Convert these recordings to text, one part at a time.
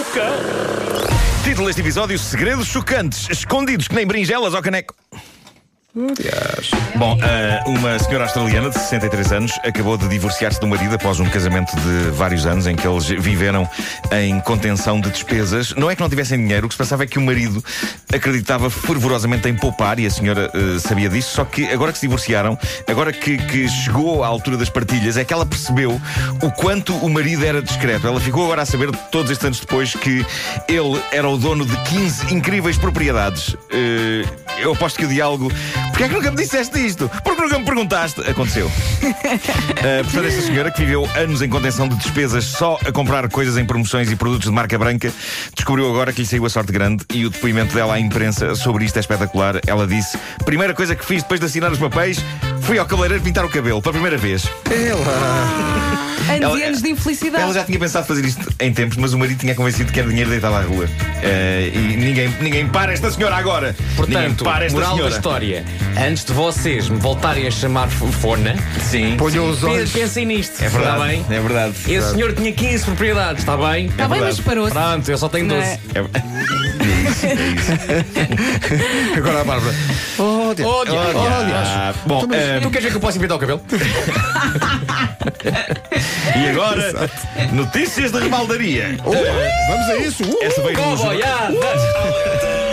Cuca. Título deste episódio: Segredos chocantes, escondidos que nem brinjelas ao caneco. Bom, uh, uma senhora australiana de 63 anos acabou de divorciar-se do marido após um casamento de vários anos em que eles viveram em contenção de despesas. Não é que não tivessem dinheiro, o que se passava é que o marido acreditava fervorosamente em poupar e a senhora uh, sabia disso, só que agora que se divorciaram, agora que, que, chegou à altura das partilhas, é que ela percebeu o quanto o marido era discreto. Ela ficou agora a saber, todos estes anos depois, que ele era o dono de 15 incríveis propriedades. Uh, eu aposto que o diálogo Porquê é que nunca me disseste isto? Porque nunca me perguntaste? Aconteceu. uh, portanto, esta senhora que viveu anos em contenção de despesas só a comprar coisas em promoções e produtos de marca branca, descobriu agora que lhe saiu a sorte grande e o depoimento dela à imprensa sobre isto é espetacular. Ela disse: Primeira coisa que fiz depois de assinar os papéis fui ao cabeleireiro pintar o cabelo, pela primeira vez. Ela. Anos ela, e anos de infelicidade. Ela já tinha pensado fazer isto em tempos, mas o marido tinha convencido que era dinheiro deitado à rua. Uh, e ninguém, ninguém para esta senhora agora. Portanto, para esta moral senhora. da história: antes de vocês me voltarem a chamar Fona, sim, ponham os olhos. Pensem nisto. É verdade. Está bem? É verdade. Esse verdade. senhor tinha 15 propriedades, está bem? Está é bem, mas parou-se. Pronto, eu só tenho 12. É? É... é isso, é isso. Agora a Bárbara. Deus. Oh, Deus. Ah, bom, tu, uh... tu queres ver que eu posso pintar o cabelo? e agora, notícias de rebaldaria. Oh, vamos a isso. Uh, Essa veio no.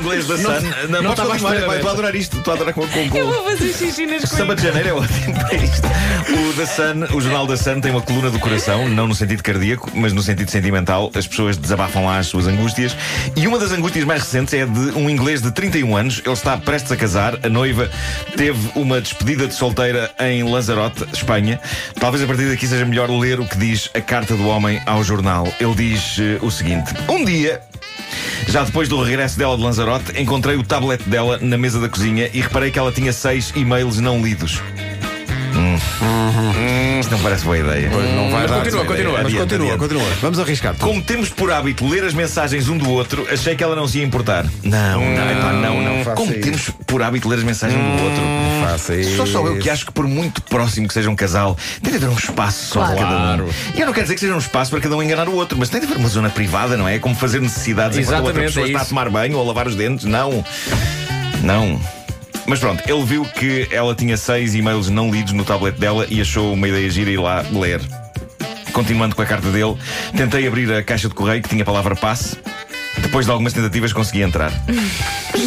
Inglês da Sun. Não, não estava a Estou a adorar isto. Estou a adorar com, com, com... Eu vou fazer xixi nas coisas. Samba de Janeiro é ótimo para isto. O da Sun, o jornal da Sun tem uma coluna do coração, não no sentido cardíaco, mas no sentido sentimental. As pessoas desabafam lá as suas angústias. E uma das angústias mais recentes é de um inglês de 31 anos. Ele está prestes a casar. A noiva teve uma despedida de solteira em Lanzarote, Espanha. Talvez a partir daqui seja melhor ler o que diz a carta do homem ao jornal. Ele diz uh, o seguinte: Um dia já depois do regresso dela de Lanzarote, encontrei o tablet dela na mesa da cozinha e reparei que ela tinha seis e-mails não lidos. Hum. Hum, isto não parece boa ideia. Pois não vai mas dar continua, continua. Mas adiante, continua, adiante. continua. Vamos arriscar. Como temos por hábito ler as mensagens um do outro, achei que ela não se ia importar. Não, não, epá, não, não. Como isso. temos por hábito ler as mensagens um do outro. Hum, faça isso. Só sou eu que acho que por muito próximo que seja um casal, tem de haver um espaço só claro. para cada um. E eu não quero dizer que seja um espaço para cada um enganar o outro, mas tem de haver uma zona privada, não é? Como fazer necessidades enquanto a outra pessoa é está a tomar banho ou a lavar os dentes. Não. Não. Mas pronto, ele viu que ela tinha seis e-mails não lidos no tablet dela e achou uma ideia gira ir lá ler. Continuando com a carta dele, tentei abrir a caixa de correio que tinha a palavra passe. Depois de algumas tentativas consegui entrar.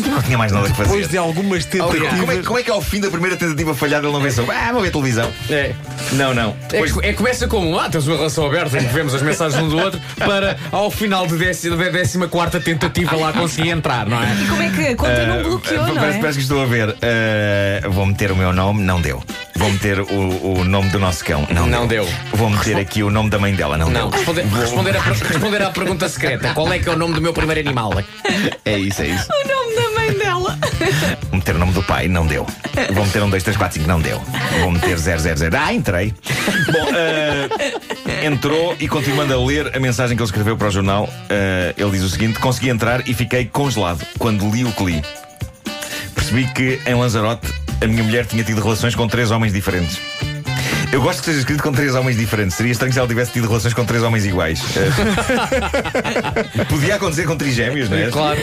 Não tinha mais nada que fazer. Depois de algumas tentativas. Como é, como é que ao fim da primeira tentativa falhada ele não pensou? Ah, vou ver televisão. É. Não, não. É Depois... É, é, começa como, ah, tens uma relação aberta em que vemos as mensagens um do outro, para ao final de décima, de décima quarta tentativa lá conseguir entrar, não é? E como é que a conta uh, não bloqueou, uh, não parece, é? Parece que estou a ver. Uh, vou meter o meu nome, não deu. Vou meter o, o nome do nosso cão. Não, não deu. deu. Vou meter aqui o nome da mãe dela. Não, não. deu. Responder, responder, a, responder à pergunta secreta. Qual é que é o nome do meu primeiro animal? É isso, é isso. O nome da mãe dela. Vou meter o nome do pai. Não deu. Vou meter um, dois, três, quatro, cinco. Não deu. Vou meter 000. Ah, entrei. Bom, uh, entrou e continuando a ler a mensagem que ele escreveu para o jornal, uh, ele diz o seguinte: consegui entrar e fiquei congelado quando li o que li. Percebi que em Lanzarote a minha mulher tinha tido relações com três homens diferentes. Eu gosto que seja escrito com três homens diferentes. Seria estranho se ela tivesse tido relações com três homens iguais. Podia acontecer com trigêmeos, não é? Claro.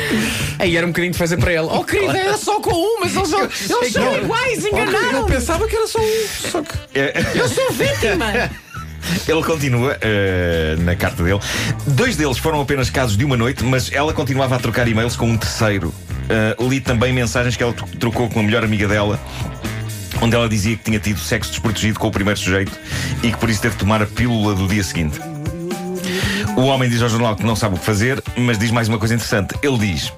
Aí era um bocadinho de fazer para ele. Oh, querida, era só com um, mas eles são, eles são iguais, enganaram. Eu pensava que era só um. Só que... Eu sou vítima. Ele continua uh, na carta dele. Dois deles foram apenas casos de uma noite, mas ela continuava a trocar e-mails com um terceiro. Uh, li também mensagens que ela trocou com a melhor amiga dela. Onde ela dizia que tinha tido sexo desprotegido com o primeiro sujeito e que por isso teve de tomar a pílula do dia seguinte. O homem diz ao jornal que não sabe o que fazer, mas diz mais uma coisa interessante. Ele diz: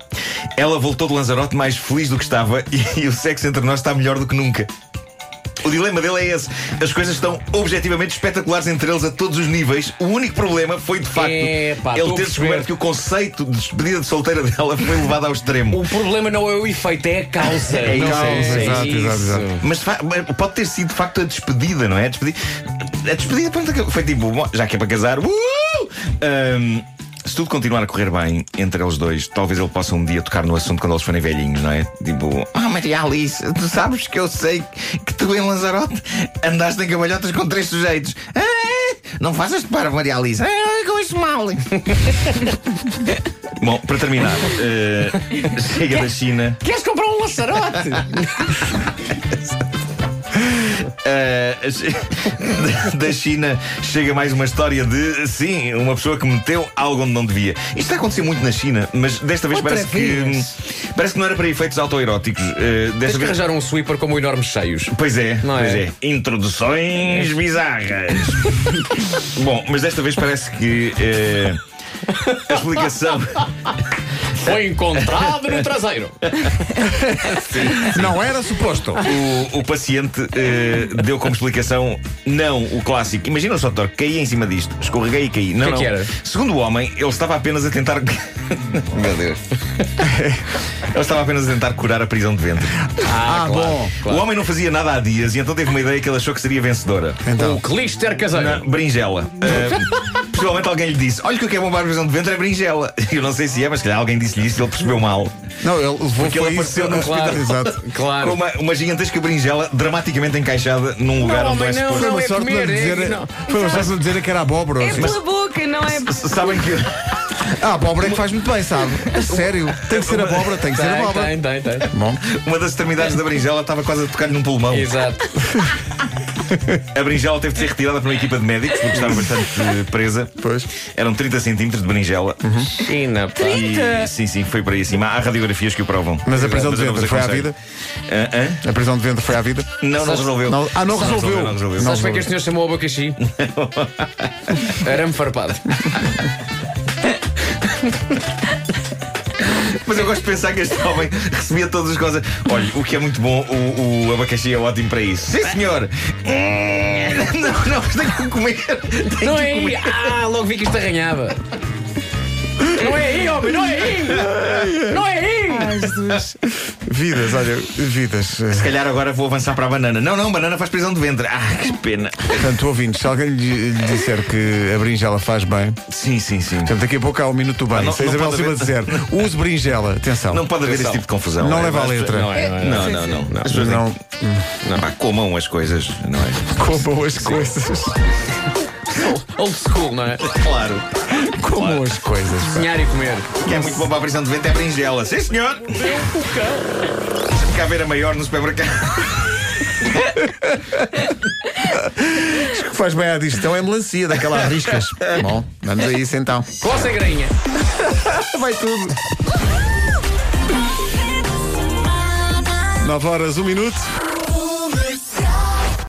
Ela voltou de Lanzarote mais feliz do que estava e, e o sexo entre nós está melhor do que nunca. O dilema dele é esse. As coisas estão objetivamente espetaculares entre eles a todos os níveis. O único problema foi, de facto, ele ter descoberto que o conceito de despedida de solteira dela foi levado ao extremo. O problema não é o efeito, é a causa. É, isso, causa, é, exato, exato, exato. Mas pode ter sido, de facto, a despedida, não é? A despedida, a despedida foi tipo, já que é para casar. Uh! Um, se tudo continuar a correr bem entre eles dois, talvez ele possa um dia tocar no assunto quando eles forem velhinhos, não é? Tipo, ah, Maria Alice, tu sabes que eu sei que tu em Lanzarote andaste em cabalhotas com três sujeitos. Ah, não faças de para, Maria Alice. Ah, com isso mal. Bom, para terminar, eh, chega da China. Queres comprar um laçarote? Uh, da China chega mais uma história de, sim, uma pessoa que meteu algo onde não devia. Isto está a acontecer muito na China, mas desta vez Outra parece vez? que parece que não era para efeitos autoeróticos. Uh, desta vez. arranjar um sweeper como enormes cheios. Pois é, Não pois é? é. Introduções bizarras. Bom, mas desta vez parece que eh, a explicação. Foi encontrado no traseiro. Não era suposto. O, o paciente eh, deu como explicação não o clássico. Imagina só, doutor, caí em cima disto, escorreguei e caí. Não, Que é não. que era? Segundo o homem, ele estava apenas a tentar. Meu Deus. ele estava apenas a tentar curar a prisão de ventre. Ah, bom. O homem não fazia nada há dias e então teve uma ideia que ele achou que seria vencedora. Então, O clister caseiro. Na berinjela. Uh, possivelmente alguém lhe disse: Olha, o que é bom para a prisão de ventre é berinjela. Eu não sei se é, mas se calhar alguém disse-lhe isso e ele percebeu mal. não, ele levou Porque ele foi isso apareceu no no hospital. Claro. Exato. Com Claro. uma, uma gigantesca berinjela dramaticamente encaixada num lugar onde não é homem, não, suposto. Foi uma é sorte comer, não é- dizer. não. Foi uma sorte não dizer que era abóbora. É assim. pela boca, não é? S- Sabem que. Ah, abóbora é que faz muito bem, sabe? A sério. Tem que ser abóbora, tem que ser abóbora. tem, tem, tem. Bom, Uma das extremidades da berinjela estava quase a tocar-lhe num pulmão. Exato. A berinjela teve de ser retirada por uma equipa de médicos porque estava bastante eh, presa. pois. Eram 30 centímetros de berinjela. China, pá. E, sim, sim, foi para aí acima. Há radiografias que o provam. Mas a prisão de ventre foi à vida? Hã? Hã? A prisão de ventre foi à vida? Não, não resolveu. Não- ah, não resolveu. Não resolveu. Sabes é que este senhor chamou o abacaxi? Arame farpado. Mas eu gosto de pensar que este homem recebia todas as coisas. Olha, o que é muito bom, o, o abacaxi é ótimo para isso. Sim, senhor. Não, não, mas tenho que comer. Tenho Não que é comer. Ah, logo vi que isto arranhava. Não é aí, homem, não é aí! Não é aí! Ai, Jesus. Vidas, olha, vidas. Se calhar agora vou avançar para a banana. Não, não, banana faz prisão de ventre. Ah, que pena. Portanto, ouvintes, se alguém lhe, lhe disser que a berinjela faz bem, Sim, sim, sim. portanto, daqui a pouco há um minuto do bem. Ah, não- Se a não Isabel pode Silva disser, use berinjela, atenção. Não pode haver esse Atenção. tipo de confusão. Não É, leva a letra. Não é, não é. Não, Sim, não, sim. não. não. As pessoas têm Não, que- Pá, comam as coisas, não é? comam as coisas. Old school, não é? Claro. Comam as coisas. Cozinhar e comer. Que é muito bom para a prisão de ventre é berinjela. Sim, senhor. Deixa-me cá ver a maior no supermercado. O que faz bem à digestão é melancia, daquela riscas. Bom, vamos a isso então. Coça a grainha. Vai tudo. 9 horas, 1 minuto.